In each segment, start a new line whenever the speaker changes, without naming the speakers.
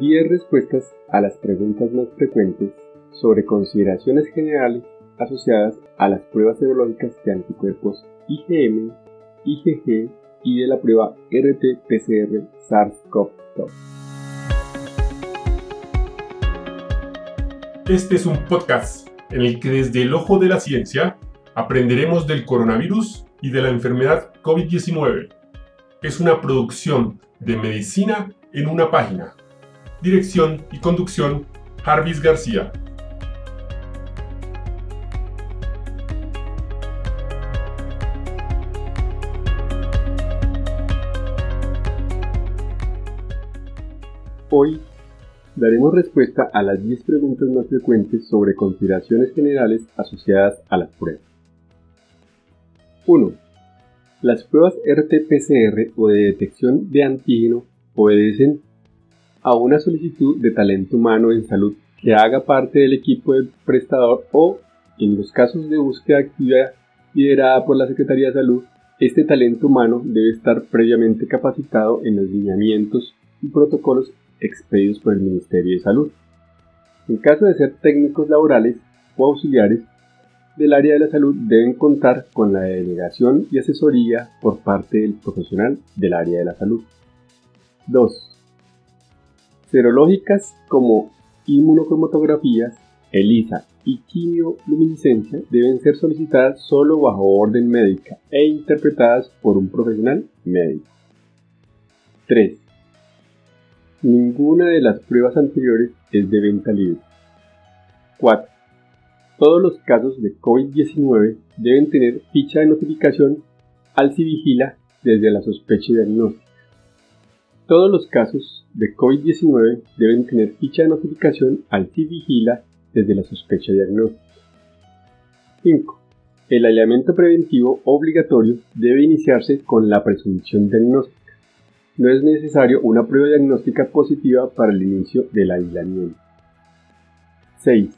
10 respuestas a las preguntas más frecuentes sobre consideraciones generales asociadas a las pruebas serológicas de anticuerpos IgM, IgG y de la prueba RT-PCR SARS-CoV-2.
Este es un podcast en el que desde el ojo de la ciencia aprenderemos del coronavirus y de la enfermedad COVID-19. Es una producción de medicina en una página. Dirección y conducción, Jarvis García.
Hoy daremos respuesta a las 10 preguntas más frecuentes sobre consideraciones generales asociadas a las pruebas. 1. Las pruebas RT-PCR o de detección de antígeno obedecen a una solicitud de talento humano en salud que haga parte del equipo del prestador o, en los casos de búsqueda activa liderada por la Secretaría de Salud, este talento humano debe estar previamente capacitado en los lineamientos y protocolos expedidos por el Ministerio de Salud. En caso de ser técnicos laborales o auxiliares del área de la salud deben contar con la delegación y asesoría por parte del profesional del área de la salud. 2. Serológicas como inmunocromatografías, ELISA y quimioluminiscencia deben ser solicitadas solo bajo orden médica e interpretadas por un profesional médico. 3. Ninguna de las pruebas anteriores es de venta libre. 4. Todos los casos de COVID-19 deben tener ficha de notificación al Civigila desde la sospecha diagnóstica. Todos los casos de COVID-19 deben tener ficha de notificación al Civigila desde la sospecha diagnóstica. 5. El aislamiento preventivo obligatorio debe iniciarse con la presunción diagnóstica no es necesario una prueba diagnóstica positiva para el inicio del aislamiento. 6.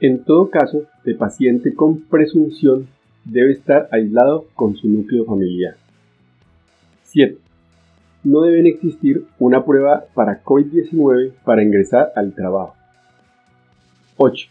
En todo caso, el paciente con presunción debe estar aislado con su núcleo familiar. 7. No deben existir una prueba para COVID-19 para ingresar al trabajo. 8.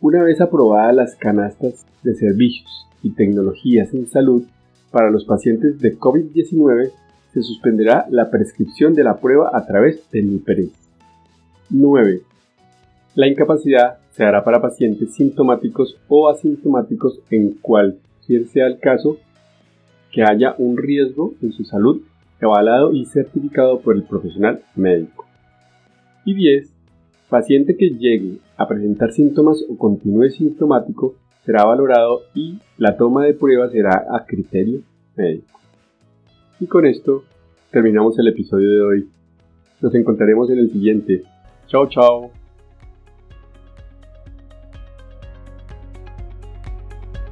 Una vez aprobadas las canastas de servicios y tecnologías en salud para los pacientes de COVID-19, se suspenderá la prescripción de la prueba a través del NIPERES. 9. La incapacidad se hará para pacientes sintomáticos o asintomáticos en cualquier sea el caso que haya un riesgo en su salud avalado y certificado por el profesional médico. Y 10. Paciente que llegue a presentar síntomas o continúe sintomático será valorado y la toma de prueba será a criterio médico. Y con esto terminamos el episodio de hoy. Nos encontraremos en el siguiente. Chao, chao.